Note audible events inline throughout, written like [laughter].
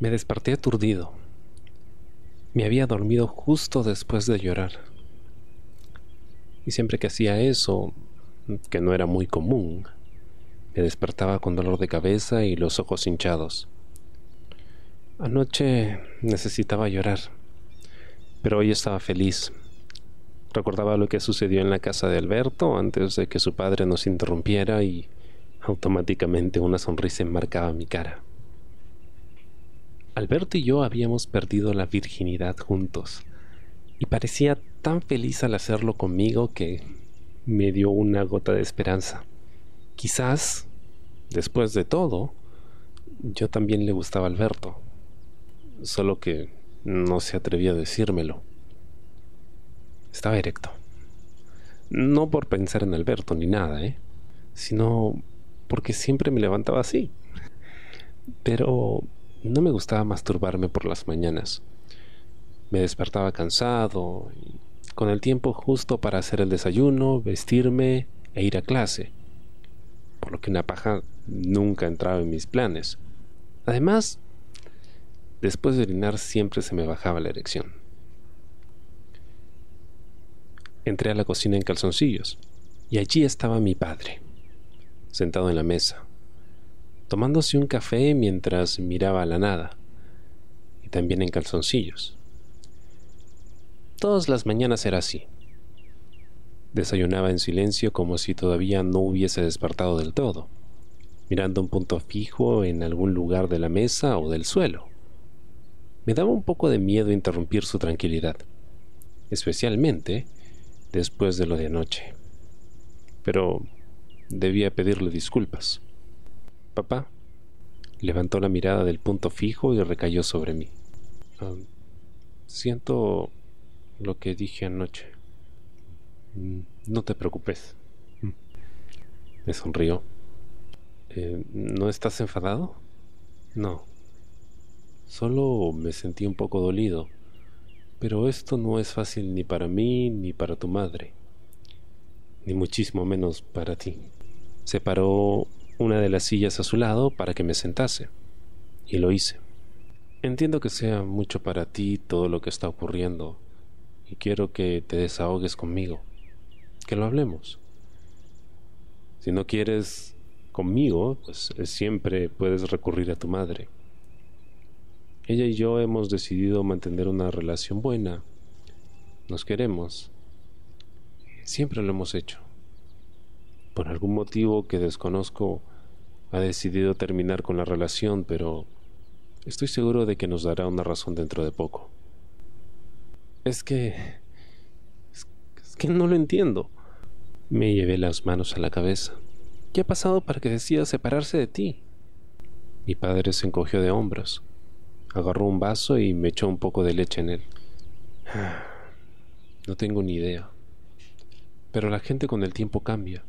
Me desperté aturdido. Me había dormido justo después de llorar. Y siempre que hacía eso, que no era muy común, me despertaba con dolor de cabeza y los ojos hinchados. Anoche necesitaba llorar, pero hoy estaba feliz. Recordaba lo que sucedió en la casa de Alberto antes de que su padre nos interrumpiera y automáticamente una sonrisa enmarcaba mi cara. Alberto y yo habíamos perdido la virginidad juntos y parecía tan feliz al hacerlo conmigo que me dio una gota de esperanza. Quizás, después de todo, yo también le gustaba a Alberto solo que no se atrevía a decírmelo. Estaba erecto. No por pensar en Alberto ni nada, ¿eh? sino porque siempre me levantaba así. Pero no me gustaba masturbarme por las mañanas. Me despertaba cansado con el tiempo justo para hacer el desayuno, vestirme e ir a clase, por lo que una paja nunca entraba en mis planes. Además, Después de orinar siempre se me bajaba la erección. Entré a la cocina en calzoncillos y allí estaba mi padre, sentado en la mesa, tomándose un café mientras miraba a la nada, y también en calzoncillos. Todas las mañanas era así. Desayunaba en silencio como si todavía no hubiese despertado del todo, mirando un punto fijo en algún lugar de la mesa o del suelo. Me daba un poco de miedo interrumpir su tranquilidad, especialmente después de lo de anoche. Pero debía pedirle disculpas. Papá levantó la mirada del punto fijo y recayó sobre mí. Siento lo que dije anoche. Mm, no te preocupes. Mm. Me sonrió. Eh, ¿No estás enfadado? No, Solo me sentí un poco dolido, pero esto no es fácil ni para mí ni para tu madre, ni muchísimo menos para ti. Separó una de las sillas a su lado para que me sentase, y lo hice. Entiendo que sea mucho para ti todo lo que está ocurriendo, y quiero que te desahogues conmigo, que lo hablemos. Si no quieres conmigo, pues siempre puedes recurrir a tu madre. Ella y yo hemos decidido mantener una relación buena. Nos queremos. Siempre lo hemos hecho. Por algún motivo que desconozco, ha decidido terminar con la relación, pero estoy seguro de que nos dará una razón dentro de poco. Es que... Es que no lo entiendo. Me llevé las manos a la cabeza. ¿Qué ha pasado para que decida separarse de ti? Mi padre se encogió de hombros. Agarró un vaso y me echó un poco de leche en él. [sighs] No tengo ni idea. Pero la gente con el tiempo cambia.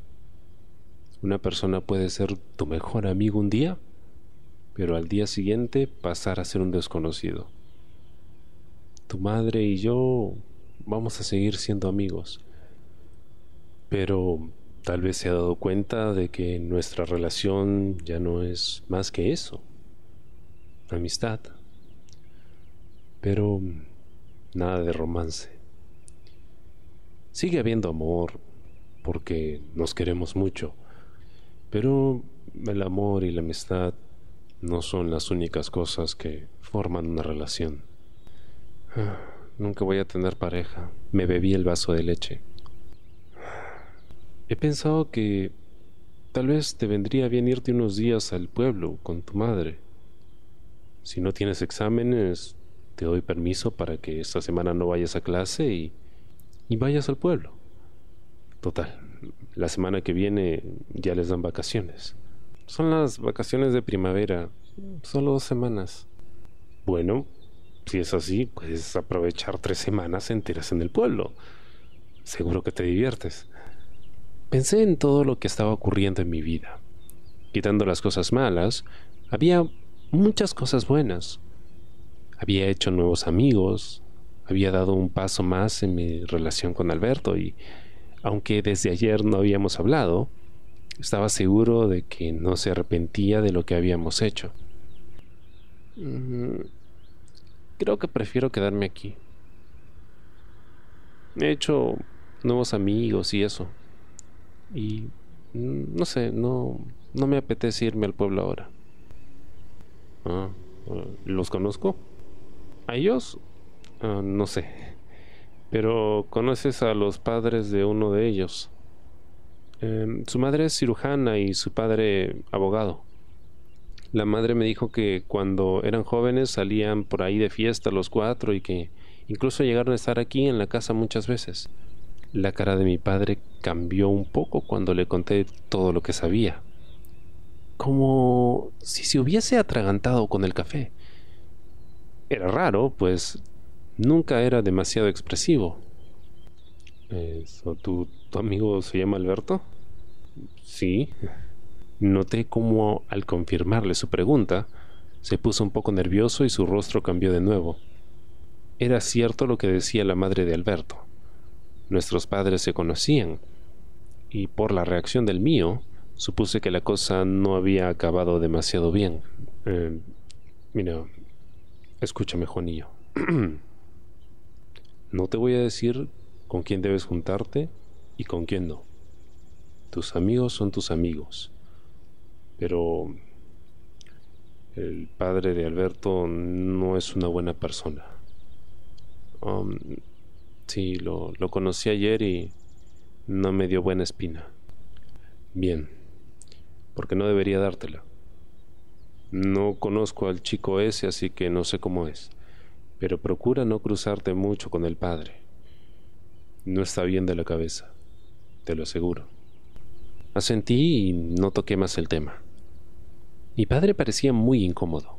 Una persona puede ser tu mejor amigo un día, pero al día siguiente pasar a ser un desconocido. Tu madre y yo vamos a seguir siendo amigos, pero tal vez se ha dado cuenta de que nuestra relación ya no es más que eso, amistad pero nada de romance. Sigue habiendo amor porque nos queremos mucho, pero el amor y la amistad no son las únicas cosas que forman una relación. Ah, nunca voy a tener pareja. Me bebí el vaso de leche. He pensado que tal vez te vendría bien irte unos días al pueblo con tu madre. Si no tienes exámenes, te doy permiso para que esta semana no vayas a clase y, y vayas al pueblo. Total, la semana que viene ya les dan vacaciones. Son las vacaciones de primavera, solo dos semanas. Bueno, si es así, puedes aprovechar tres semanas enteras en el pueblo. Seguro que te diviertes. Pensé en todo lo que estaba ocurriendo en mi vida. Quitando las cosas malas, había muchas cosas buenas. Había hecho nuevos amigos, había dado un paso más en mi relación con Alberto y, aunque desde ayer no habíamos hablado, estaba seguro de que no se arrepentía de lo que habíamos hecho. Mm, creo que prefiero quedarme aquí. He hecho nuevos amigos y eso. Y mm, no sé, no, no me apetece irme al pueblo ahora. Ah, ah ¿Los conozco? ¿A ellos? Ah, no sé. Pero conoces a los padres de uno de ellos. Em, su madre es cirujana y su padre abogado. La madre me dijo que cuando eran jóvenes salían por ahí de fiesta los cuatro y que incluso llegaron a estar aquí en la casa muchas veces. La cara de mi padre cambió un poco cuando le conté todo lo que sabía. Como si se hubiese atragantado con el café. Era raro, pues nunca era demasiado expresivo. ¿tu, ¿Tu amigo se llama Alberto? Sí. Noté cómo, al confirmarle su pregunta, se puso un poco nervioso y su rostro cambió de nuevo. Era cierto lo que decía la madre de Alberto. Nuestros padres se conocían, y por la reacción del mío, supuse que la cosa no había acabado demasiado bien. Eh, mira, escúchame, Juanillo. [clears throat] no te voy a decir con quién debes juntarte y con quién no. Tus amigos son tus amigos pero el padre de Alberto no es una buena persona. Um, sí, lo, lo conocí ayer y no me dio buena espina. Bien, porque no debería dártela. No conozco al chico ese, así que no sé cómo es, pero procura no cruzarte mucho con el padre. No está bien de la cabeza, te lo aseguro. Asentí y no toqué más el tema. Mi padre parecía muy incómodo,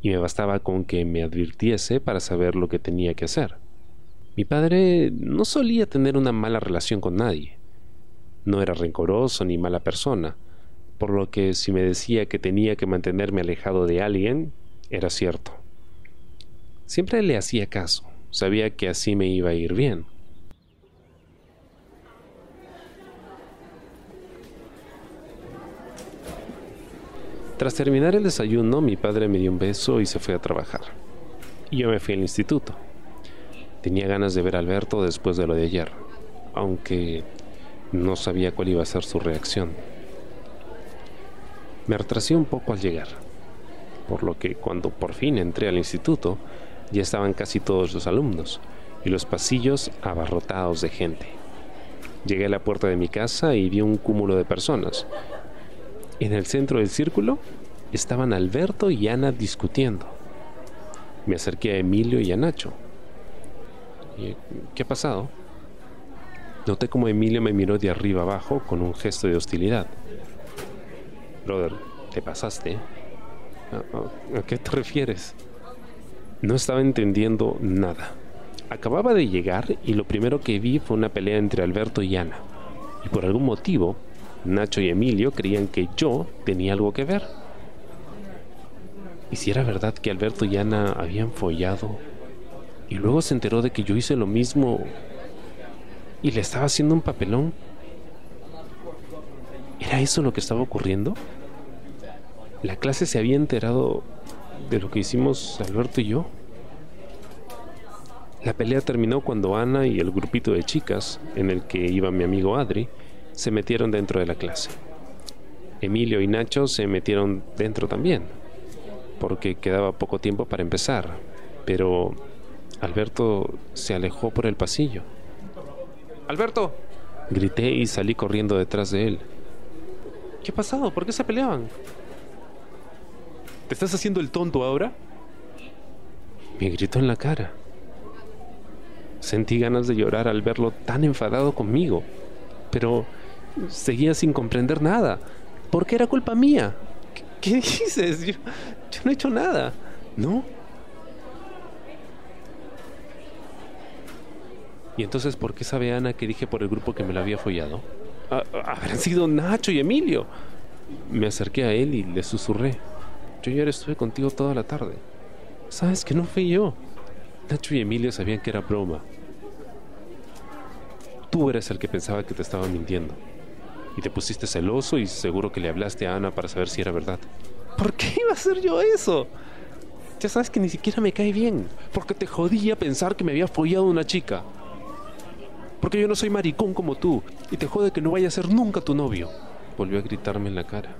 y me bastaba con que me advirtiese para saber lo que tenía que hacer. Mi padre no solía tener una mala relación con nadie. No era rencoroso ni mala persona, por lo que si me decía que tenía que mantenerme alejado de alguien, era cierto. Siempre le hacía caso, sabía que así me iba a ir bien. Tras terminar el desayuno, mi padre me dio un beso y se fue a trabajar. Yo me fui al instituto. Tenía ganas de ver a Alberto después de lo de ayer, aunque no sabía cuál iba a ser su reacción. Me retrasé un poco al llegar, por lo que cuando por fin entré al instituto, ya estaban casi todos los alumnos y los pasillos abarrotados de gente. Llegué a la puerta de mi casa y vi un cúmulo de personas, en el centro del círculo estaban Alberto y Ana discutiendo. Me acerqué a Emilio y a Nacho. ¿Qué ha pasado? Noté como Emilio me miró de arriba abajo con un gesto de hostilidad. Brother, te pasaste. ¿A, qué te refieres? No estaba entendiendo nada. Acababa de llegar y lo primero que vi fue una pelea entre Alberto y Ana. Y por algún motivo Nacho y Emilio creían que yo tenía algo que ver. ¿Y si era verdad que Alberto y Ana habían follado? Y luego se enteró de que yo hice lo mismo y le estaba haciendo un papelón. ¿Era eso lo que estaba ocurriendo? ¿La clase se había enterado de lo que hicimos Alberto y yo? La pelea terminó cuando Ana y el grupito de chicas, en el que iba mi amigo Adri, se metieron dentro de la clase. Emilio y Nacho se metieron dentro también, porque quedaba poco tiempo para empezar, pero Alberto se alejó por el pasillo. ¡Alberto! Grité y salí corriendo detrás de él. ¿Qué ha pasado? ¿Por qué se peleaban? ¿Te estás haciendo el tonto ahora? Me gritó en la cara. Sentí ganas de llorar al verlo tan enfadado conmigo, pero seguía sin comprender nada. ¿Por qué era culpa mía? ¿Qué, dices? Yo, no he hecho nada. ¿No? ¿Y entonces por qué sabe Ana que dije por el grupo que me la había follado? habrán sido Nacho y Emilio. Me acerqué a él y le susurré. Yo ayer estuve contigo toda la tarde. Sabes que no fui yo. Nacho y Emilio sabían que era broma. Tú eres el que pensaba que te estaba mintiendo y te pusiste celoso y seguro que le hablaste a Ana para saber si era verdad. ¿Por qué iba a hacer yo eso? Ya sabes que ni siquiera me cae bien, porque te jodía pensar que me había follado una chica. Porque yo no soy maricón como tú, y te jode que no vaya a ser nunca tu novio. Volvió a gritarme en la cara.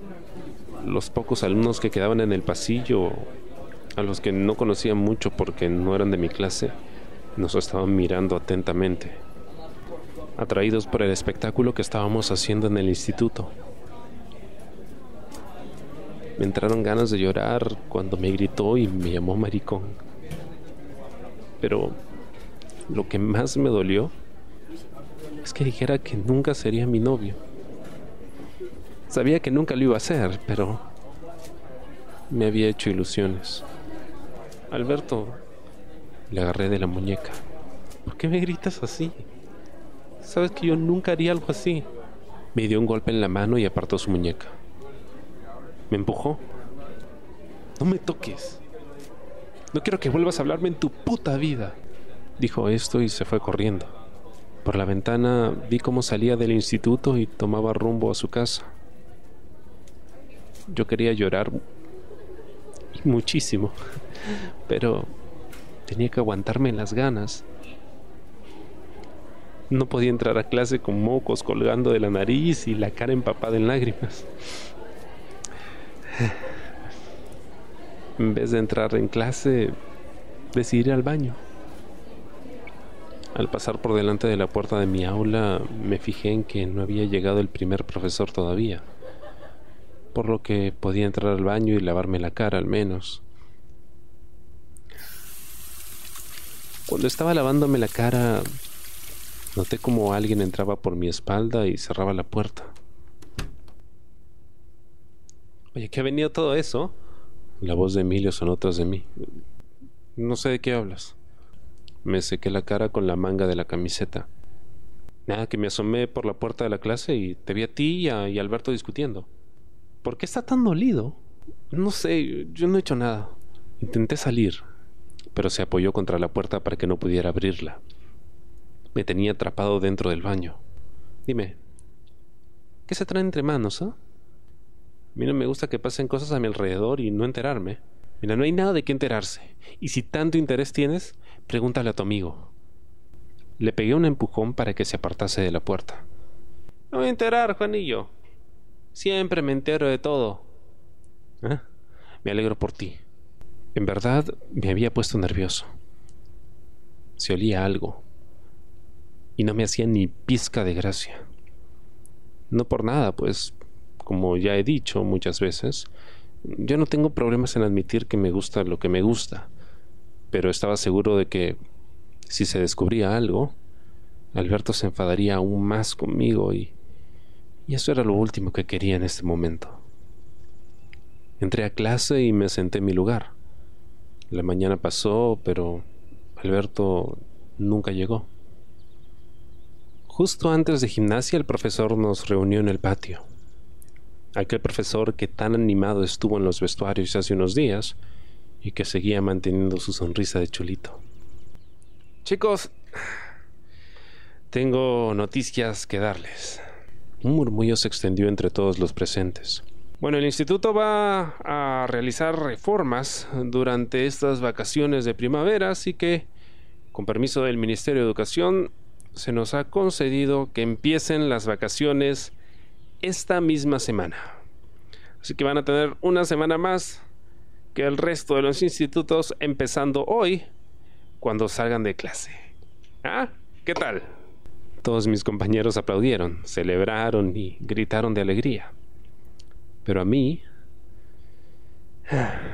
Los pocos alumnos que quedaban en el pasillo, a los que no conocía mucho porque no eran de mi clase, nos estaban mirando atentamente, atraídos por el espectáculo que estábamos haciendo en el instituto. Me entraron ganas de llorar cuando me gritó y me llamó maricón. Pero lo que más me dolió es que dijera que nunca sería mi novio. Sabía que nunca lo iba a hacer, pero me había hecho ilusiones. Alberto, le agarré de la muñeca. ¿Por qué me gritas así? Sabes que yo nunca haría algo así. Me dio un golpe en la mano y apartó su muñeca. Me empujó. No me toques. No quiero que vuelvas a hablarme en tu puta vida. Dijo esto y se fue corriendo. Por la ventana vi cómo salía del instituto y tomaba rumbo a su casa. Yo quería llorar muchísimo, pero tenía que aguantarme las ganas. No podía entrar a clase con mocos colgando de la nariz y la cara empapada en lágrimas. En vez de entrar en clase, decidí ir al baño. Al pasar por delante de la puerta de mi aula, me fijé en que no había llegado el primer profesor todavía, por lo que podía entrar al baño y lavarme la cara al menos. Cuando estaba lavándome la cara, noté como alguien entraba por mi espalda y cerraba la puerta. Oye, ¿qué ha venido todo eso? La voz de Emilio sonó tras de mí. No sé de qué hablas. Me sequé la cara con la manga de la camiseta. Nada, que me asomé por la puerta de la clase y te vi a ti y a, Alberto discutiendo. ¿Por qué está tan dolido? No sé, yo no he hecho nada. Intenté salir, pero se apoyó contra la puerta para que no pudiera abrirla. Me tenía atrapado dentro del baño. Dime, ¿qué se trae entre manos, ah? A mí no me gusta que pasen cosas a mi alrededor y no enterarme. Mira, no hay nada de qué enterarse. Y si tanto interés tienes, pregúntale a tu amigo. Le pegué un empujón para que se apartase de la puerta. No voy a enterar, Juanillo. Siempre me entero de todo. ¿Eh? Me alegro por ti. En verdad me había puesto nervioso. Se olía algo. Y no me hacía ni pizca de gracia. No por nada, pues, como ya he dicho muchas veces, yo no tengo problemas en admitir que me gusta lo que me gusta, pero estaba seguro de que si se descubría algo, Alberto se enfadaría aún más conmigo y, y eso era lo último que quería en este momento. Entré a clase y me senté en mi lugar. La mañana pasó, pero Alberto nunca llegó. Justo antes de gimnasia el profesor nos reunió en el patio aquel profesor que tan animado estuvo en los vestuarios hace unos días y que seguía manteniendo su sonrisa de chulito. Chicos, tengo noticias que darles. Un murmullo se extendió entre todos los presentes. Bueno, el instituto va a realizar reformas durante estas vacaciones de primavera, así que, con permiso del Ministerio de Educación, se nos ha concedido que empiecen las vacaciones esta misma semana. Así que van a tener una semana más que el resto de los institutos empezando hoy cuando salgan de clase. ¿Ah? ¿Qué tal? Todos mis compañeros aplaudieron, celebraron y gritaron de alegría. Pero a mí... [sighs]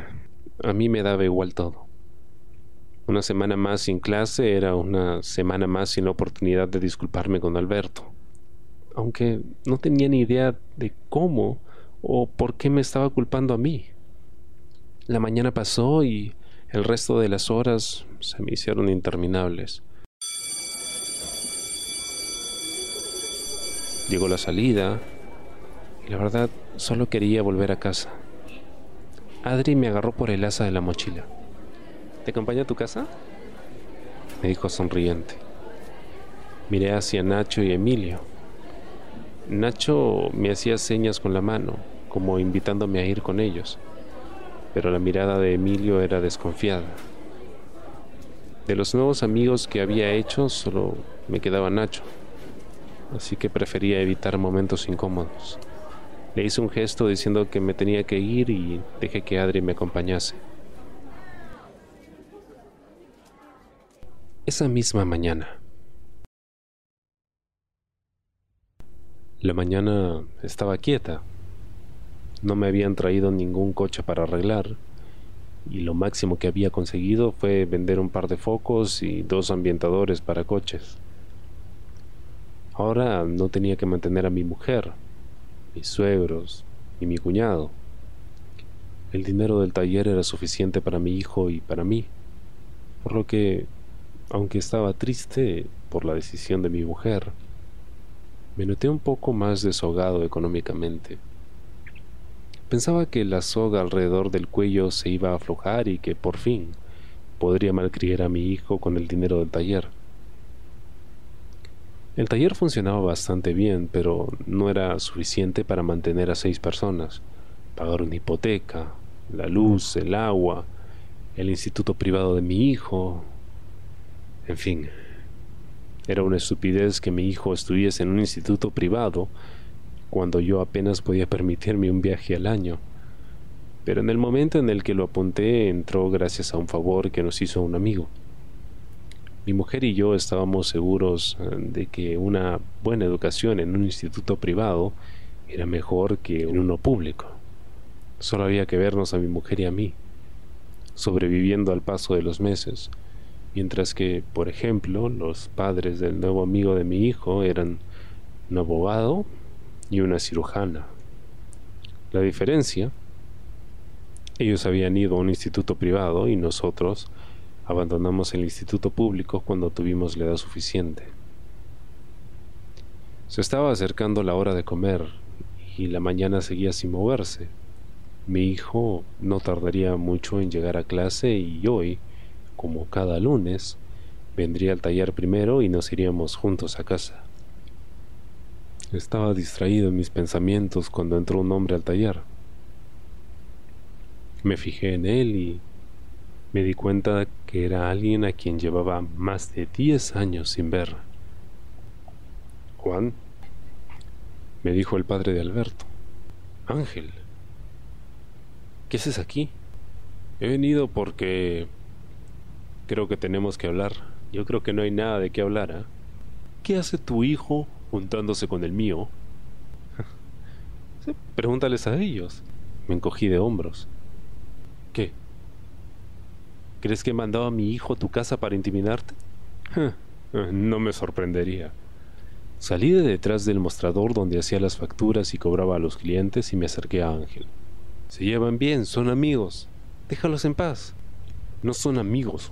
A mí me daba igual todo. Una semana más sin clase era una semana más sin oportunidad de disculparme con Alberto aunque no tenía ni idea de cómo o por qué me estaba culpando a mí. La mañana pasó y el resto de las horas se me hicieron interminables. Llegó la salida y la verdad solo quería volver a casa. Adri me agarró por el asa de la mochila. ¿Te acompaña a tu casa? Me dijo sonriente. Miré hacia Nacho y Emilio Nacho me hacía señas con la mano, como invitándome a ir con ellos. pero la mirada de Emilio era desconfiada. De los nuevos amigos que había hecho, solo me quedaba Nacho, así que prefería evitar momentos incómodos. Le hice un gesto diciendo que me tenía que ir y dejé que Adri me acompañase. Esa misma mañana. La mañana estaba quieta. No me habían traído ningún coche para arreglar y lo máximo que había conseguido fue vender un par de focos y dos ambientadores para coches. Ahora no tenía que mantener a mi mujer, mis suegros y mi cuñado. El dinero del taller era suficiente para mi hijo y para mí, por lo que, aunque estaba triste por la decisión de mi mujer, me noté un poco más desahogado económicamente. Pensaba que la soga alrededor del cuello se iba a aflojar y que por fin podría malcriar a mi hijo con el dinero del taller. El taller funcionaba bastante bien, pero no era suficiente para mantener a seis personas, pagar una hipoteca, la luz, el agua, el instituto privado de mi hijo, en fin. Era una estupidez que mi hijo estuviese en un instituto privado cuando yo apenas podía permitirme un viaje al año. Pero en el momento en el que lo apunté entró gracias a un favor que nos hizo un amigo. Mi mujer y yo estábamos seguros eh, de que una buena educación en un instituto privado era mejor que en uno público. Solo había que vernos a mi mujer y a mí, sobreviviendo al paso de los meses, mientras que, por ejemplo, los padres del nuevo amigo de mi hijo eran un abogado, y una cirujana. La diferencia, ellos habían ido a un instituto privado y nosotros abandonamos el instituto público cuando tuvimos la edad suficiente. Se estaba acercando la hora de comer y la mañana seguía sin moverse. Mi hijo no tardaría mucho en llegar a clase y hoy, como cada lunes, vendría al taller primero y nos iríamos juntos a casa. Estaba distraído en mis pensamientos cuando entró un hombre al taller. Me fijé en él y me di cuenta que era alguien a quien llevaba más de diez años sin ver. Juan, me dijo el padre de Alberto. Ángel, ¿qué haces aquí? He venido porque creo que tenemos que hablar. Yo creo que no hay nada de qué hablar. ¿eh? ¿Qué hace tu hijo juntándose con el mío. [laughs] pregúntales a ellos. Me encogí de hombros. ¿Qué? ¿Crees que he mandado a mi hijo a tu casa para intimidarte? no me sorprendería. Salí de detrás del mostrador donde hacía las facturas y cobraba a los clientes y me acerqué a Ángel. Se llevan bien, son amigos. Déjalos en paz. No son amigos.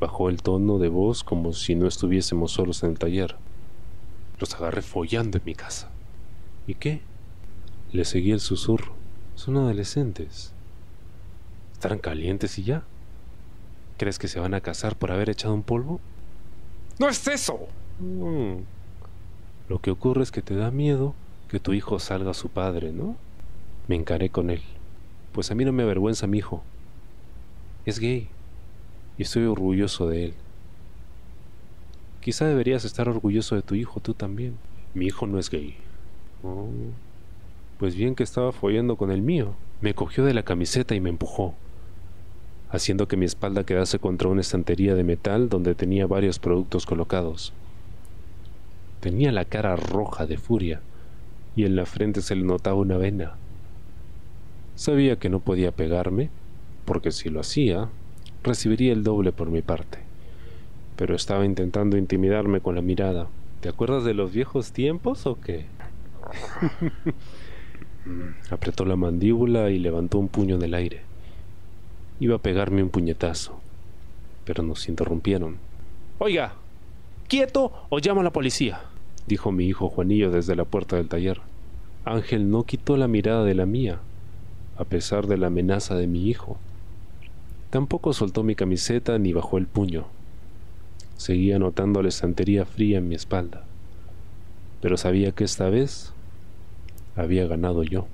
Bajó el tono de voz como si no estuviésemos solos en el taller. Los agarré follando en mi casa. ¿Y qué? Le seguí el susurro. Son adolescentes. Estarán calientes y ya. ¿Crees que se van a casar por haber echado un polvo? ¡No es eso! Mm. Lo que ocurre es que te da miedo que tu hijo salga a su padre, ¿no? Me encaré con él. Pues a mí no me avergüenza mi hijo. Es gay. Y estoy orgulloso de él. Quizá deberías estar orgulloso de tu hijo tú también. Mi hijo no es gay. Oh, pues bien que estaba follando con el mío. Me cogió de la camiseta y me empujó, haciendo que mi espalda quedase contra una estantería de metal donde tenía varios productos colocados. Tenía la cara roja de furia y en la frente se le notaba una vena. Sabía que no podía pegarme, porque si lo hacía, recibiría el doble por mi parte pero estaba intentando intimidarme con la mirada. ¿Te acuerdas de los viejos tiempos o qué? [laughs] Apretó la mandíbula y levantó un puño en el aire. Iba a pegarme un puñetazo, pero nos interrumpieron. Oiga, quieto o llamo a la policía, dijo mi hijo Juanillo desde la puerta del taller. Ángel no quitó la mirada de la mía, a pesar de la amenaza de mi hijo. Tampoco soltó mi camiseta ni bajó el puño. Seguía notando la estantería fría en mi espalda, pero sabía que esta vez había ganado yo.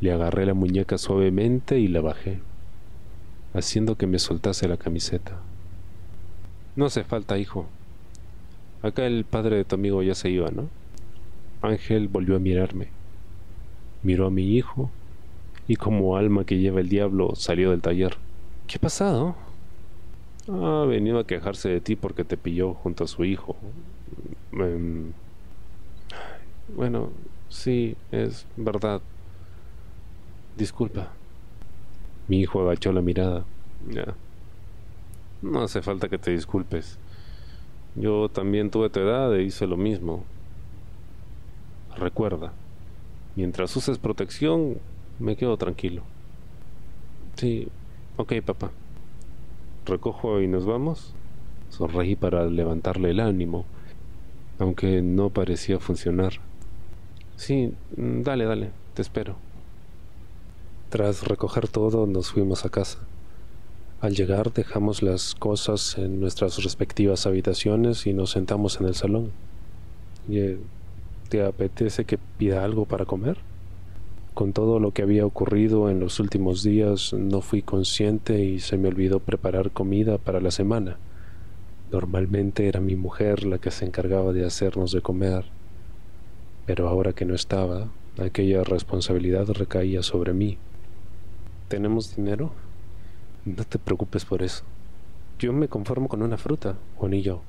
Le agarré la muñeca suavemente y la bajé, haciendo que me soltase la camiseta. No hace falta, hijo. Acá el padre de tu amigo ya se iba, ¿no? Ángel volvió a mirarme. Miró a mi hijo y como alma que lleva el diablo salió del taller. ¿Qué ha pasado? Ha venido a quejarse de ti porque te pilló junto a su hijo. Em, bueno, sí, es verdad. Disculpa. Mi hijo agachó la mirada. Ya. No hace falta que te disculpes. Yo también tuve tu edad e hice lo mismo. Recuerda, mientras uses protección, me quedo tranquilo. Sí, ok, papá. Recojo y nos vamos. Sonreí para levantarle el ánimo, aunque no parecía funcionar. Sí, dale, dale, te espero. Tras recoger todo, nos fuimos a casa. Al llegar dejamos las cosas en nuestras respectivas habitaciones y nos sentamos en el salón. ¿Te apetece que pida algo para comer? Con todo lo que había ocurrido en los últimos días no fui consciente y se me olvidó preparar comida para la semana. Normalmente era mi mujer la que se encargaba de hacernos de comer, pero ahora que no estaba, aquella responsabilidad recaía sobre mí. ¿Tenemos dinero? No te preocupes por eso. Yo me conformo con una fruta, Juan y yo.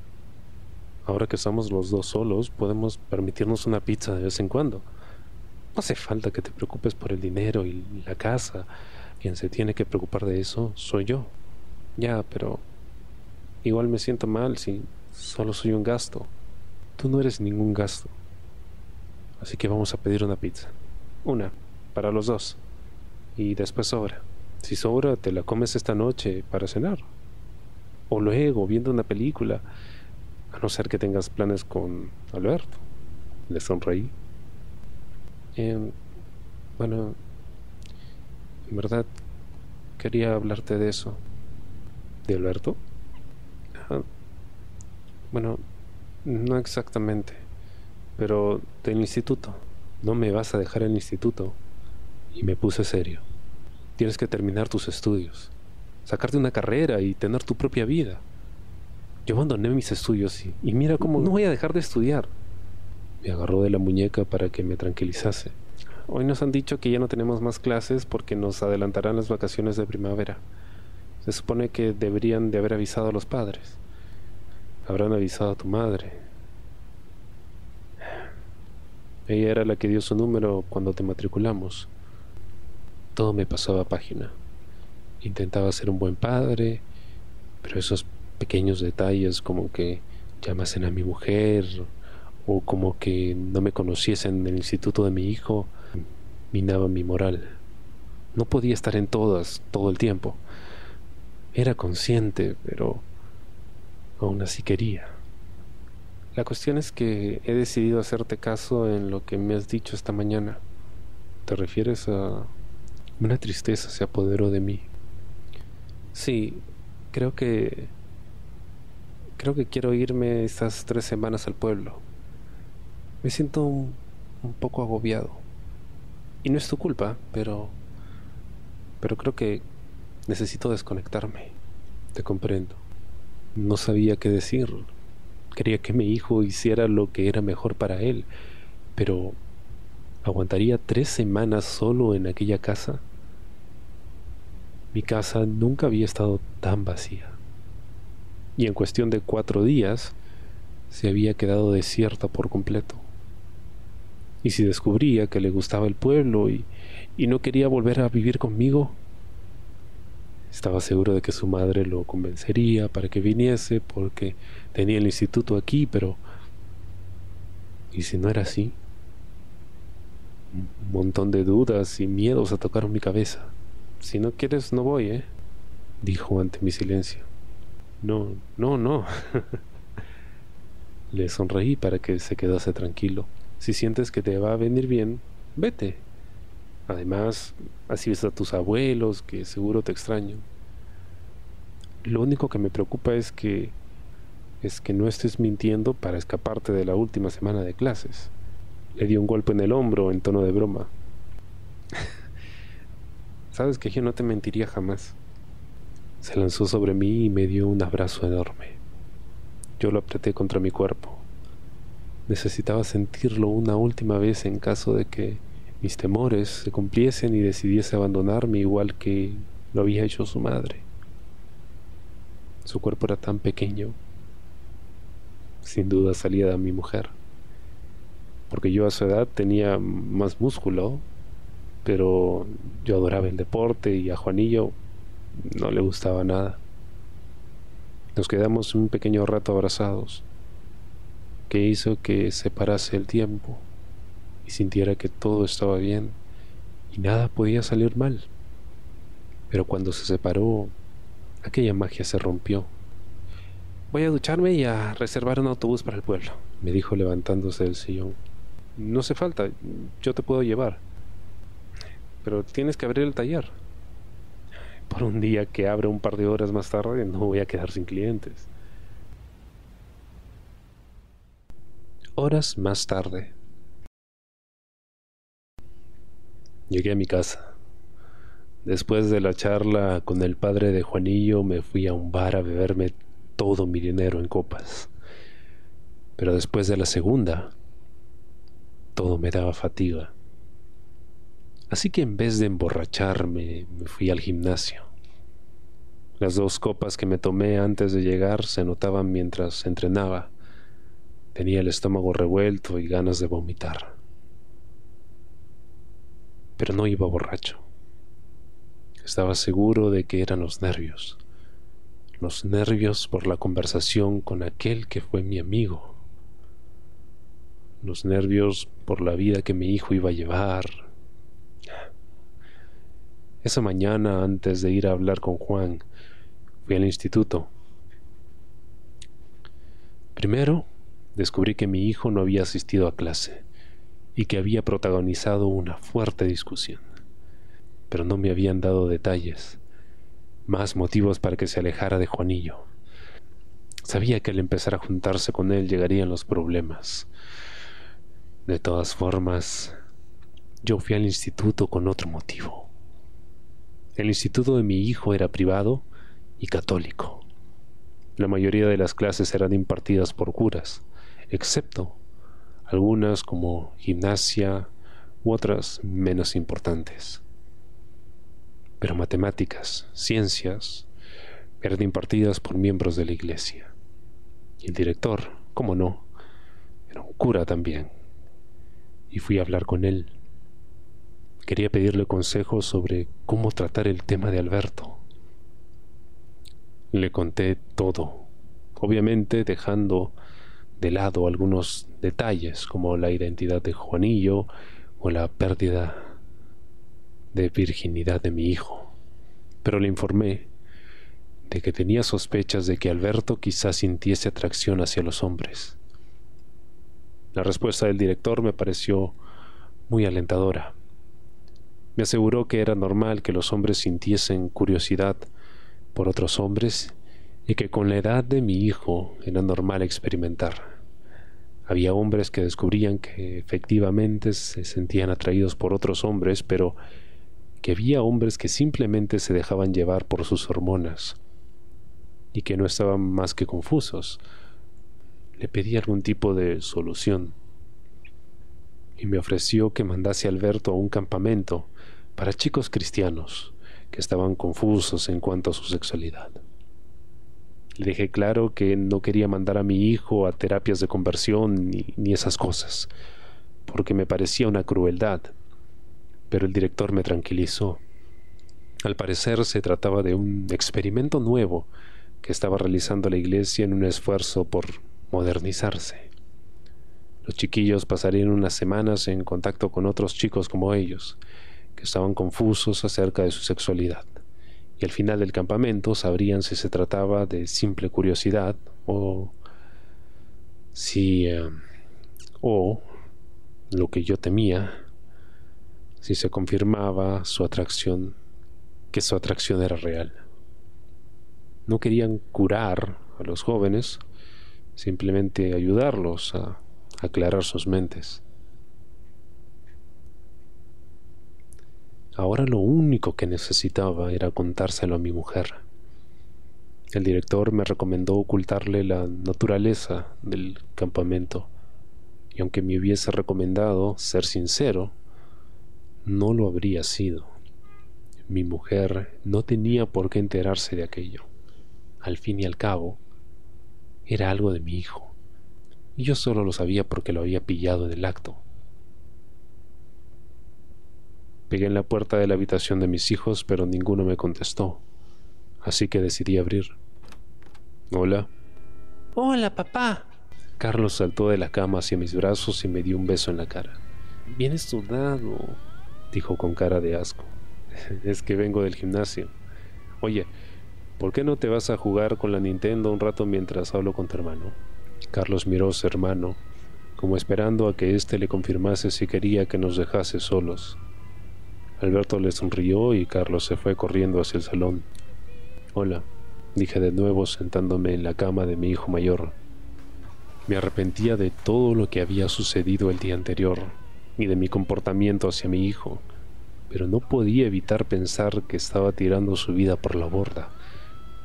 Ahora que estamos los dos solos, podemos permitirnos una pizza de vez en cuando. No hace falta que te preocupes por el dinero y la casa. Quien se tiene que preocupar de eso soy yo. Ya, pero igual me siento mal si solo soy un gasto. Tú no eres ningún gasto. Así que vamos a pedir una pizza. Una, para los dos. Y después sobra. Si sobra, te la comes esta noche para cenar. O luego, viendo una película, a no ser que tengas planes con Alberto. Le sonreí. Em, bueno, en verdad, quería hablarte de eso. ¿De Alberto? Bueno, no exactamente, pero del instituto. No me vas a dejar el instituto. Y me puse serio. Tienes que terminar tus estudios, sacarte una carrera y tener tu propia vida. Yo abandoné mis estudios y, mira cómo no voy a dejar de estudiar. Me agarró de la muñeca para que me tranquilizase. Hoy nos han dicho que ya no tenemos más clases porque nos adelantarán las vacaciones de primavera. Se supone que deberían de haber avisado a los padres. Habrán avisado a tu madre. Ella era la que dio su número cuando te matriculamos. Todo me pasaba página. Intentaba ser un buen padre, pero esos pequeños detalles como que llamasen a mi mujer o como que no me conociesen en el instituto de mi hijo minaban mi moral. No podía estar en todas todo el tiempo. Era consciente, pero aún así quería. La cuestión es que he decidido hacerte caso en lo que me has dicho esta mañana. ¿Te refieres a una tristeza se apoderó de mí. Sí, creo que... Creo que quiero irme estas tres semanas al pueblo. Me siento un, un poco agobiado. Y no es tu culpa, pero... Pero creo que necesito desconectarme. Te comprendo. No sabía qué decir. Quería que mi hijo hiciera lo que era mejor para él. Pero... ¿Aguantaría tres semanas solo en aquella casa? Mi casa nunca había estado tan vacía. Y en cuestión de cuatro días se había quedado desierta por completo. Y si descubría que le gustaba el pueblo y, y no quería volver a vivir conmigo, estaba seguro de que su madre lo convencería para que viniese porque tenía el instituto aquí, pero... ¿Y si no era así? Un montón de dudas y miedos tocaron mi cabeza. Si no quieres, no voy, ¿eh? Dijo ante mi silencio. No, no, no. [laughs] Le sonreí para que se quedase tranquilo. Si sientes que te va a venir bien, vete. Además, así ves a tus abuelos, que seguro te extraño. Lo único que me preocupa es que es que no estés mintiendo para escaparte de la última semana de clases. Le dio un golpe en el hombro en tono de broma. [laughs] Sabes que yo no te mentiría jamás. Se lanzó sobre mí y me dio un abrazo enorme. Yo lo apreté contra mi cuerpo. Necesitaba sentirlo una última vez en caso de que mis temores se cumpliesen y decidiese abandonarme igual que lo había hecho su madre. Su cuerpo era tan pequeño. Sin duda salía de mi mujer. Porque yo a su edad tenía más músculo, pero yo adoraba el deporte y a Juanillo no le gustaba nada. Nos quedamos un pequeño rato abrazados, que hizo que se parase el tiempo y sintiera que todo estaba bien y nada podía salir mal. Pero cuando se separó, aquella magia se rompió. Voy a ducharme y a reservar un autobús para el pueblo, me dijo levantándose del sillón. No hace falta, yo te puedo llevar. Pero tienes que abrir el taller. Por un día que abre un par de horas más tarde, no voy a quedar sin clientes. Horas más tarde. Llegué a mi casa. Después de la charla con el padre de Juanillo, me fui a un bar a beberme todo mi dinero en copas. Pero después de la segunda, todo me daba fatiga. Así que en vez de emborracharme, me fui al gimnasio. Las dos copas que me tomé antes de llegar se notaban mientras entrenaba. Tenía el estómago revuelto y ganas de vomitar. Pero no iba borracho. Estaba seguro de que eran los nervios. Los nervios por la conversación con aquel que fue mi amigo. Los nervios por la vida que mi hijo iba a llevar. Esa mañana, antes de ir a hablar con Juan, fui al instituto. Primero, descubrí que mi hijo no había asistido a clase y que había protagonizado una fuerte discusión pero no me habían dado detalles, más motivos para que se alejara de Juanillo. Sabía que al empezar a juntarse con él llegarían los problemas. De todas formas, yo fui al instituto con otro motivo. El instituto de mi hijo era privado y católico. La mayoría de las clases eran impartidas por curas, excepto algunas como gimnasia u otras menos importantes pero matemáticas, ciencias, eran impartidas por miembros de la iglesia. Y el director, como no, era un cura también. Y fui a hablar con él. Quería pedirle consejos sobre cómo tratar el tema de Alberto. Le conté todo, obviamente dejando de lado algunos detalles como la identidad de Juanillo o la pérdida de virginidad de mi hijo, pero le informé de que tenía sospechas de que Alberto quizás sintiese atracción hacia los hombres. La respuesta del director me pareció muy alentadora. Me aseguró que era normal que los hombres sintiesen curiosidad por otros hombres y que con la edad de mi hijo era normal experimentar. Había hombres que descubrían que efectivamente se sentían atraídos por otros hombres, pero que había hombres que simplemente se dejaban llevar por sus hormonas y que no estaban más que confusos. Le pedí algún tipo de solución y me ofreció que mandase a Alberto a un campamento para chicos cristianos que estaban confusos en cuanto a su sexualidad. Le dije claro que no quería mandar a mi hijo a terapias de conversión ni, ni esas cosas, porque me parecía una crueldad pero el director me tranquilizó. Al parecer se trataba de un experimento nuevo que estaba realizando la iglesia en un esfuerzo por modernizarse. Los chiquillos pasarían unas semanas en contacto con otros chicos como ellos, estaban confusos acerca de su sexualidad, y al final del campamento sabrían si se trataba de simple curiosidad o si... Eh, o lo que yo temía, si se confirmaba su atracción, que su atracción era real. No querían curar a los jóvenes, simplemente ayudarlos a aclarar sus mentes. Ahora lo único que necesitaba era contárselo a mi mujer. El director me recomendó ocultarle la naturaleza del campamento, y aunque me hubiese recomendado ser sincero, no lo habría sido. Mi mujer no tenía por qué enterarse de aquello. Al fin y al cabo, era algo de mi hijo, y yo solo lo sabía porque lo había pillado en el acto. Pegué en la puerta de la habitación de mis hijos, pero ninguno me contestó, así que decidí abrir. Hola. Hola, papá. Carlos saltó de la cama hacia mis brazos y me dio un beso en la cara. Vienes sudado, dijo con cara de asco. [laughs] es que vengo del gimnasio. Oye, ¿por qué no te vas a jugar con la Nintendo un rato mientras hablo con tu hermano? Carlos miró a su hermano, como esperando a que éste le confirmase si quería que nos dejase solos. Alberto le sonrió y Carlos se fue corriendo hacia el salón. Hola, dije de nuevo sentándome en la cama de mi hijo mayor. Me arrepentía de todo lo que había sucedido el día anterior y de mi comportamiento hacia mi hijo, pero no podía evitar pensar que estaba tirando su vida por la borda,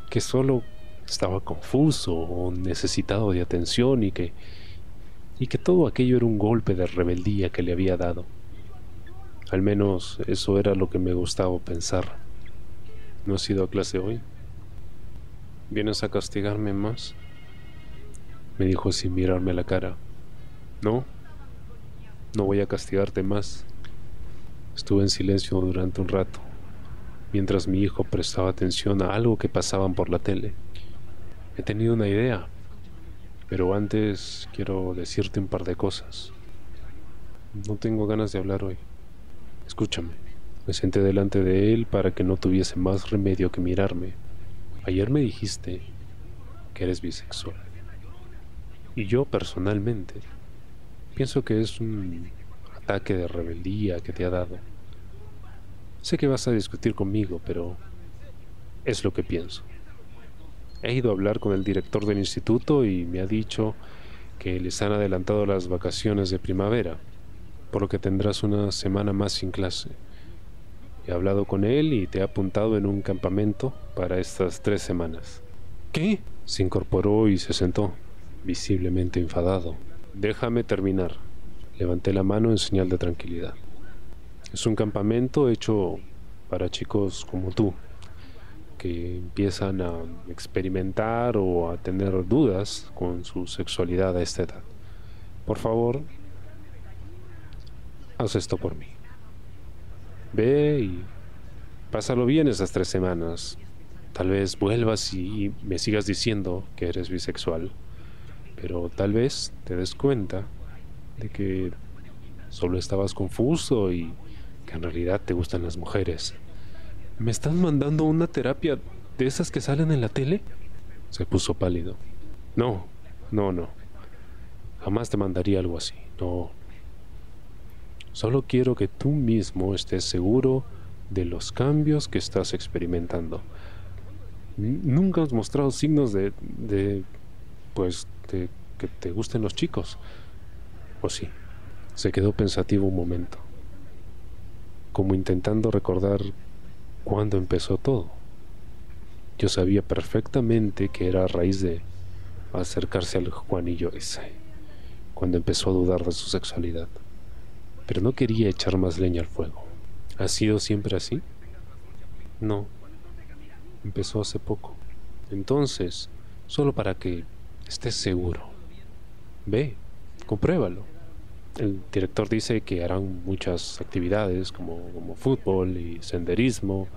que solo estaba confuso o necesitado de atención y que y que todo aquello era un golpe de rebeldía que le había dado. Al menos eso era lo que me gustaba pensar. ¿No has ido a clase hoy? ¿Vienes a castigarme más? Me dijo sin mirarme la cara. No, no voy a castigarte más. Estuve en silencio durante un rato, mientras mi hijo prestaba atención a algo que pasaban por la tele. He tenido una idea, pero antes quiero decirte un par de cosas. No tengo ganas de hablar hoy. Escúchame. Me senté delante de él para que no tuviese más remedio que mirarme. Ayer me dijiste que eres bisexual. Y yo personalmente pienso que es un ataque de rebeldía que te ha dado. Sé que vas a discutir conmigo, pero es lo que pienso. He ido a hablar con el director del instituto y me ha dicho que les han adelantado las vacaciones de primavera por lo que tendrás una semana más sin clase. He hablado con él y te ha apuntado en un campamento para estas tres semanas. ¿Qué? Se incorporó y se sentó, visiblemente enfadado. Déjame terminar. Levanté la mano en señal de tranquilidad. Es un campamento hecho para chicos como tú, que empiezan a experimentar o a tener dudas con su sexualidad a esta edad. Por favor, haz esto por mí. Ve y pásalo bien esas tres semanas. Tal vez vuelvas y me sigas diciendo que eres bisexual, pero tal vez te des cuenta de que solo estabas confuso y que en realidad te gustan las mujeres. ¿Me estás mandando una terapia de esas que salen en la tele? Se puso pálido. No, no, no. Jamás te mandaría algo así. No, Solo quiero que tú mismo estés seguro de los cambios que estás experimentando. Nunca has mostrado signos de, de pues, de que te gusten los chicos. ¿O sí? Se quedó pensativo un momento, como intentando recordar cuándo empezó todo. Yo sabía perfectamente que era a raíz de acercarse al Juanillo ese, cuando empezó a dudar de su sexualidad pero no quería echar más leña al fuego. ¿Ha sido siempre así? No. Empezó hace poco. Entonces, solo para que estés seguro. Ve, compruébalo. El director dice que harán muchas actividades como, como fútbol y senderismo,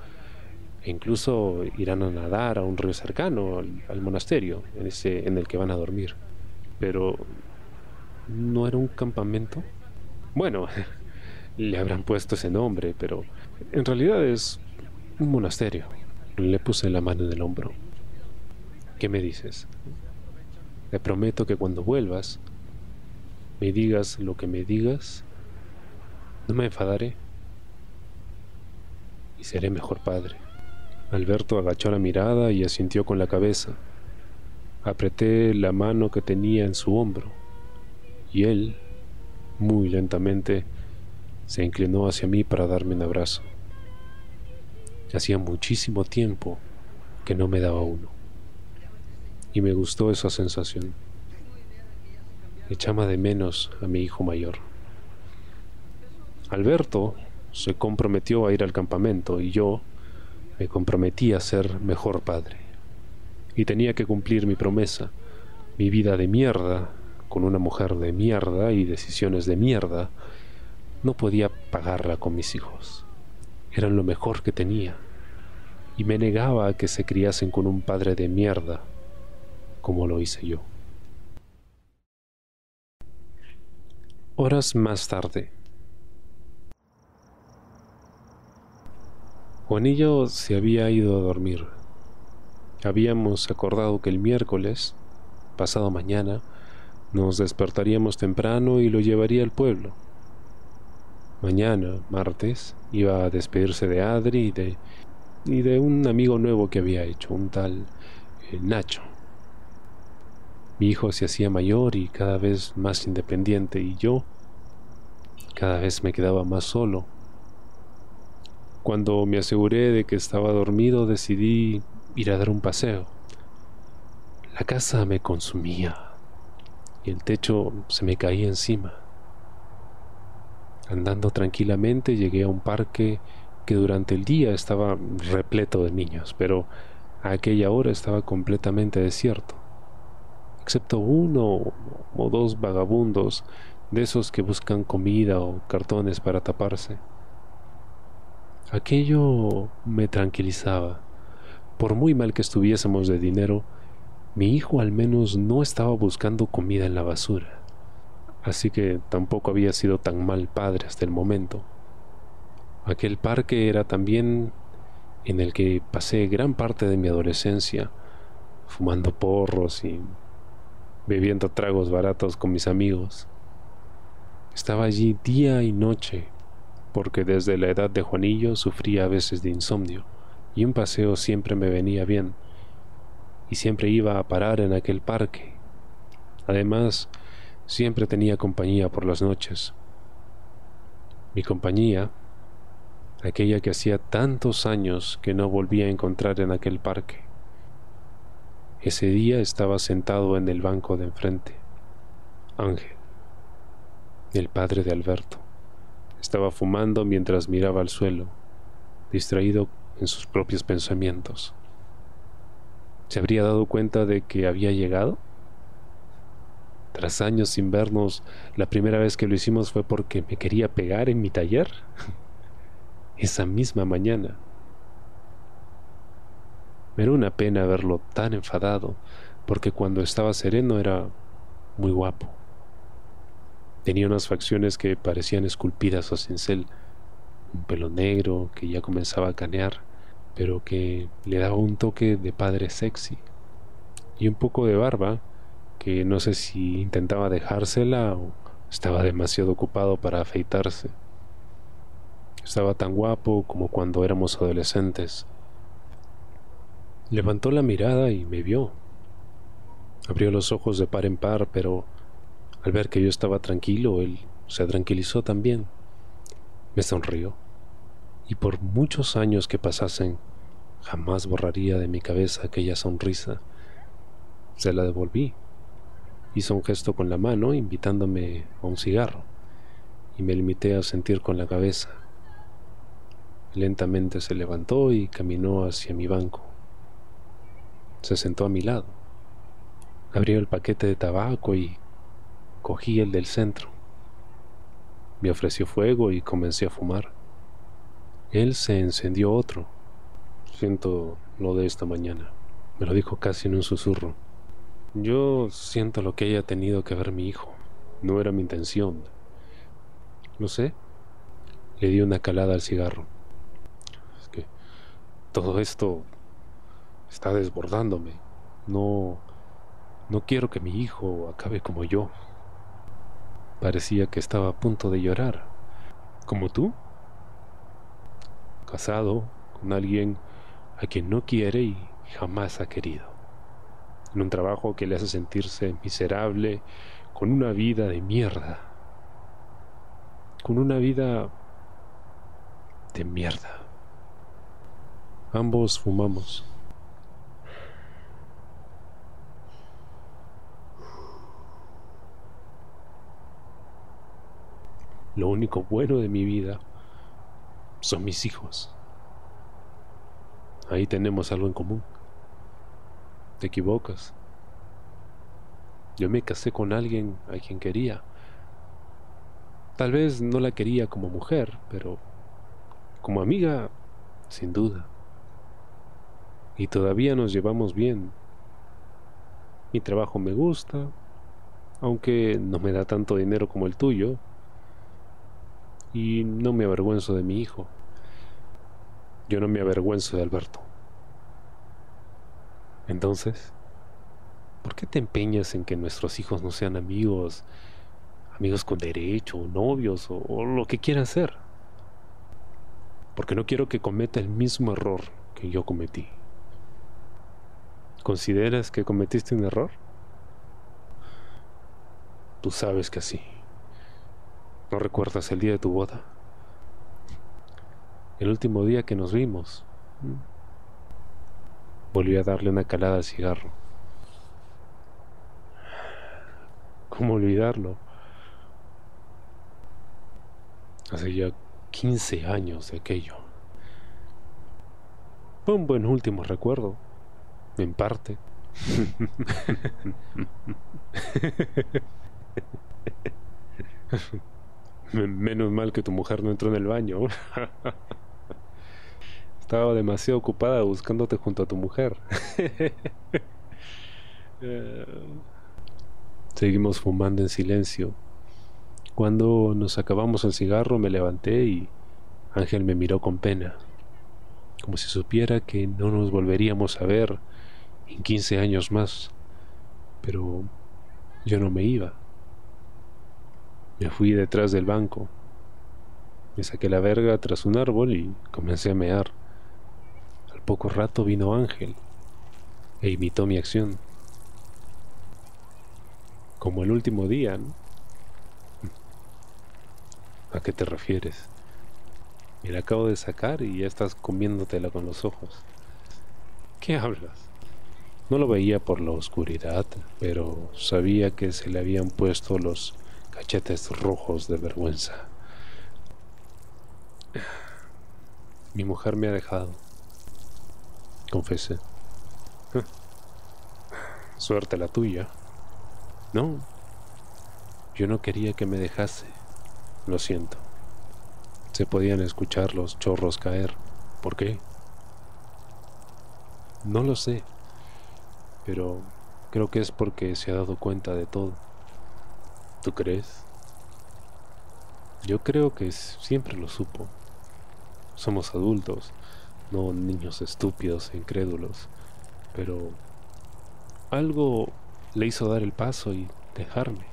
e incluso irán a nadar a un río cercano al, al monasterio en, ese, en el que van a dormir. Pero, ¿no era un campamento? Bueno, [laughs] le habrán puesto ese nombre, pero en realidad es un monasterio. Le puse la mano en el hombro. ¿Qué me dices? Te prometo que cuando vuelvas, me digas lo que me digas, no me enfadaré y seré mejor padre. Alberto agachó la mirada y asintió con la cabeza. Apreté la mano que tenía en su hombro y él muy lentamente se inclinó hacia mí para darme un abrazo. Hacía muchísimo tiempo que no me daba uno. Y me gustó esa sensación. Echaba de menos a mi hijo mayor. Alberto se comprometió a ir al campamento y yo me comprometí a ser mejor padre. Y tenía que cumplir mi promesa. Mi vida de mierda, con una mujer de mierda y decisiones de mierda, no podía pagarla con mis hijos. Eran lo mejor que tenía. Y me negaba a que se criasen con un padre de mierda, como lo hice yo. Horas más tarde. Juanillo se había ido a dormir. Habíamos acordado que el miércoles, pasado mañana, nos despertaríamos temprano y lo llevaría al pueblo. Mañana, martes, iba a despedirse de Adri y de, y de un amigo nuevo que había hecho, un tal eh, Nacho. Mi hijo se hacía mayor y cada vez más independiente y yo cada vez me quedaba más solo. Cuando me aseguré de que estaba dormido decidí ir a dar un paseo. La casa me consumía y el techo se me caía encima. Andando tranquilamente llegué a un parque que durante el día estaba repleto de niños, pero a aquella hora estaba completamente desierto, excepto uno o dos vagabundos de esos que buscan comida o cartones para taparse. Aquello me tranquilizaba. Por muy mal que estuviésemos de dinero, mi hijo al menos no estaba buscando comida en la basura así que tampoco había sido tan mal padre hasta el momento. Aquel parque era también en el que pasé gran parte de mi adolescencia, fumando porros y bebiendo tragos baratos con mis amigos. Estaba allí día y noche, porque desde la edad de Juanillo sufría a veces de insomnio, y un paseo siempre me venía bien, y siempre iba a parar en aquel parque. Además, Siempre tenía compañía por las noches. Mi compañía, aquella que hacía tantos años que no volvía a encontrar en aquel parque. Ese día estaba sentado en el banco de enfrente. Ángel, el padre de Alberto, estaba fumando mientras miraba al suelo, distraído en sus propios pensamientos. ¿Se habría dado cuenta de que había llegado? Tras años sin vernos, la primera vez que lo hicimos fue porque me quería pegar en mi taller. [laughs] Esa misma mañana. Me era una pena verlo tan enfadado, porque cuando estaba sereno era muy guapo. Tenía unas facciones que parecían esculpidas a cincel, un pelo negro que ya comenzaba a canear, pero que le daba un toque de padre sexy, y un poco de barba que no sé si intentaba dejársela o estaba demasiado ocupado para afeitarse. Estaba tan guapo como cuando éramos adolescentes. Levantó la mirada y me vio. Abrió los ojos de par en par, pero al ver que yo estaba tranquilo, él se tranquilizó también. Me sonrió. Y por muchos años que pasasen, jamás borraría de mi cabeza aquella sonrisa. Se la devolví Hizo un gesto con la mano invitándome a un cigarro y me limité a sentir con la cabeza. Lentamente se levantó y caminó hacia mi banco. Se sentó a mi lado. Abrió el paquete de tabaco y cogí el del centro. Me ofreció fuego y comencé a fumar. Él se encendió otro. Siento lo de esta mañana. Me lo dijo casi en un susurro. Yo siento lo que haya tenido que ver mi hijo. No era mi intención. No sé. Le di una calada al cigarro. Es que todo esto está desbordándome. No no quiero que mi hijo acabe como yo. Parecía que estaba a punto de llorar. ¿Como tú? Casado con alguien a quien no quiere y jamás ha querido en un trabajo que le hace sentirse miserable, con una vida de mierda, con una vida de mierda. Ambos fumamos. Lo único bueno de mi vida son mis hijos. Ahí tenemos algo en común. Te equivocas. Yo me casé con alguien a quien quería. Tal vez no la quería como mujer, pero como amiga, sin duda. Y todavía nos llevamos bien. Mi trabajo me gusta, aunque no me da tanto dinero como el tuyo. Y no me avergüenzo de mi hijo. Yo no me avergüenzo de Alberto. Entonces, ¿por qué te empeñas en que nuestros hijos no sean amigos, amigos con derecho, novios o, lo que quieran ser? Porque no quiero que cometa el mismo error que yo cometí. ¿Consideras que cometiste un error? Tú sabes que sí. ¿No recuerdas el día de tu boda? El último día que nos vimos. Volví a darle una calada al cigarro. ¿Cómo olvidarlo? Hace ya 15 años de aquello. Fue un buen último recuerdo, en parte. [laughs] Menos mal que tu mujer no entró en el baño. [laughs] Estaba demasiado ocupada buscándote junto a tu mujer. [laughs] Eh, seguimos fumando en silencio. Cuando nos acabamos el cigarro me levanté y Ángel me miró con pena, como si supiera que no nos volveríamos a ver en 15 años más. Pero yo no me iba. Me fui detrás del banco. Me saqué la verga tras un árbol y comencé a mear. Al poco rato vino Ángel e imitó mi acción. Como el último día, ¿no? ¿A qué te refieres? Me la acabo de sacar y ya estás comiéndotela con los ojos. ¿Qué hablas? No lo veía por la oscuridad, pero sabía que se le habían puesto los cachetes rojos de vergüenza. Mi mujer me ha dejado, confesé. Suerte la tuya. No, yo no quería que me dejase. Lo siento. Se podían escuchar los chorros caer. ¿Por qué? No lo sé, pero creo que es porque se ha dado cuenta de todo. ¿Tú crees? Yo creo que siempre lo supo. Somos adultos, no niños estúpidos e incrédulos, pero algo le hizo dar el paso y dejarme.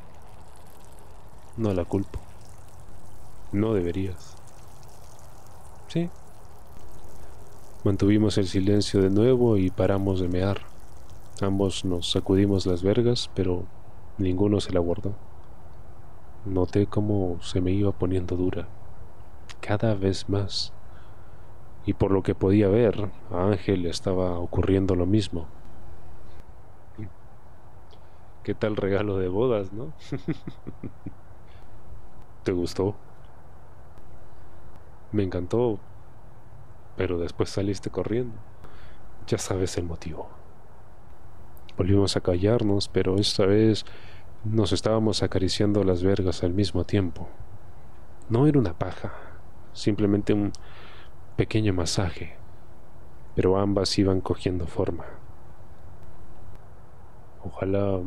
No la culpo. No deberías. Sí. Mantuvimos el silencio de nuevo y paramos de mear. Ambos nos sacudimos las vergas, pero ninguno se la guardó. Noté cómo se me iba poniendo dura, cada vez más. Y por lo que podía ver, a Ángel estaba ocurriendo lo mismo. ¿Qué tal regalo de bodas, no? [laughs] ¿Te gustó? Me encantó, pero después saliste corriendo. Ya sabes el motivo. Volvimos a callarnos, pero esta vez nos estábamos acariciando las vergas al mismo tiempo. No era una paja, simplemente un pequeño masaje, pero ambas iban cogiendo forma. Ojalá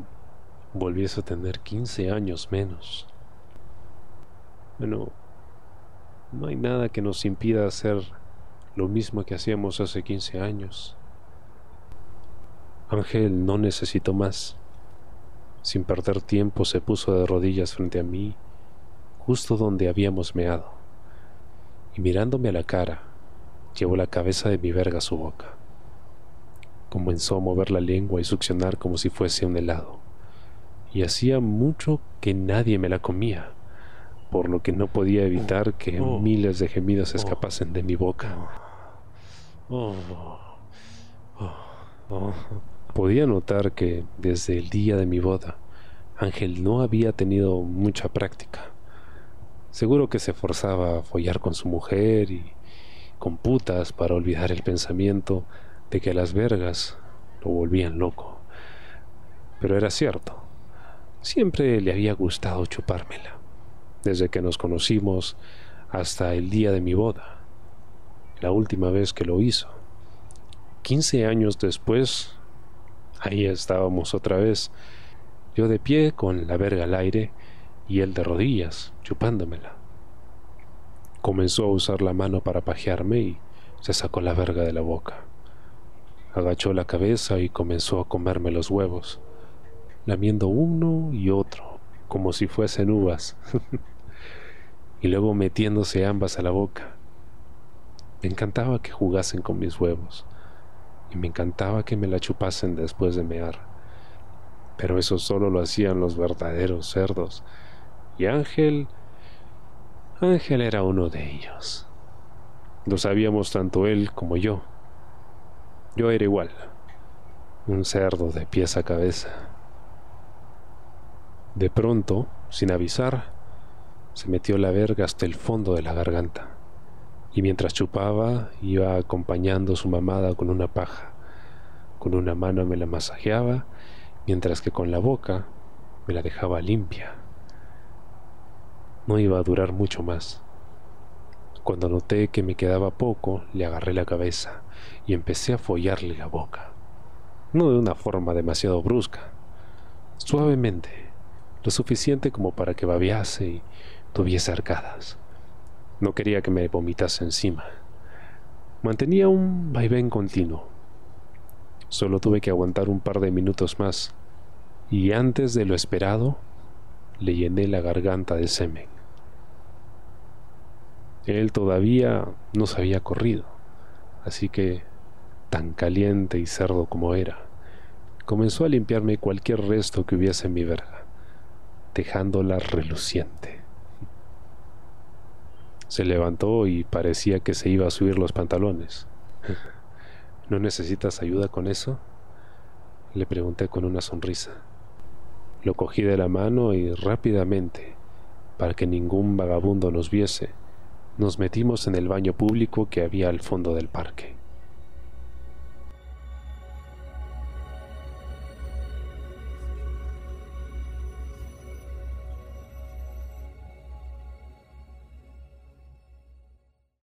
volviese a tener 15 años menos. Bueno, no hay nada que nos impida hacer lo mismo que hacíamos hace 15 años. Ángel no necesitó más. Sin perder tiempo se puso de rodillas frente a mí, justo donde habíamos meado, y mirándome a la cara, llevó la cabeza de mi verga a su boca. Comenzó a mover la lengua y succionar como si fuese un helado, y hacía mucho que nadie me la comía, por lo que no podía evitar que oh. miles de gemidos oh. escapasen de mi boca. Oh, oh, oh. Podía notar que desde el día de mi boda, Ángel no había tenido mucha práctica. Seguro que se forzaba a follar con su mujer y con putas para olvidar el pensamiento de que las vergas lo volvían loco. Pero era cierto, siempre le había gustado chupármela, desde que nos conocimos hasta el día de mi boda, la última vez que lo hizo. Quince años después, ahí estábamos otra vez, yo de pie con la verga al aire y él de rodillas, chupándomela. Comenzó a usar la mano para pajearme y se sacó la verga de la boca. Agachó la cabeza y comenzó a comerme los huevos, lamiendo uno y otro, como si fuesen uvas, [laughs] y luego metiéndose ambas a la boca. Me encantaba que jugasen con mis huevos, y me encantaba que me la chupasen después de mear. Pero eso solo lo hacían los verdaderos cerdos, y Ángel, Ángel era uno de ellos. Lo sabíamos tanto él como yo. Yo era igual, un cerdo de pies a cabeza. De pronto, sin avisar, se metió la verga hasta el fondo de la garganta, y mientras chupaba iba acompañando su mamada con una paja. Con una mano me la masajeaba, mientras que con la boca me la dejaba limpia. No iba a durar mucho más. Cuando noté que me quedaba poco, le agarré la cabeza y empecé a follarle la boca. No de una forma demasiado brusca, suavemente, lo suficiente como para que babease y tuviese arcadas. No quería que me vomitase encima. Mantenía un vaivén continuo. Solo tuve que aguantar un par de minutos más, y antes de lo esperado, le llené la garganta de semen. Él todavía no se había corrido, así que tan caliente y cerdo como era, comenzó a limpiarme cualquier resto que hubiese en mi verga, dejándola reluciente. Se levantó y parecía que se iba a subir los pantalones. [laughs] ¿No necesitas ayuda con eso? Le pregunté con una sonrisa. Lo cogí de la mano y rápidamente, para que ningún vagabundo nos viese, nos metimos en el baño público que había al fondo del parque.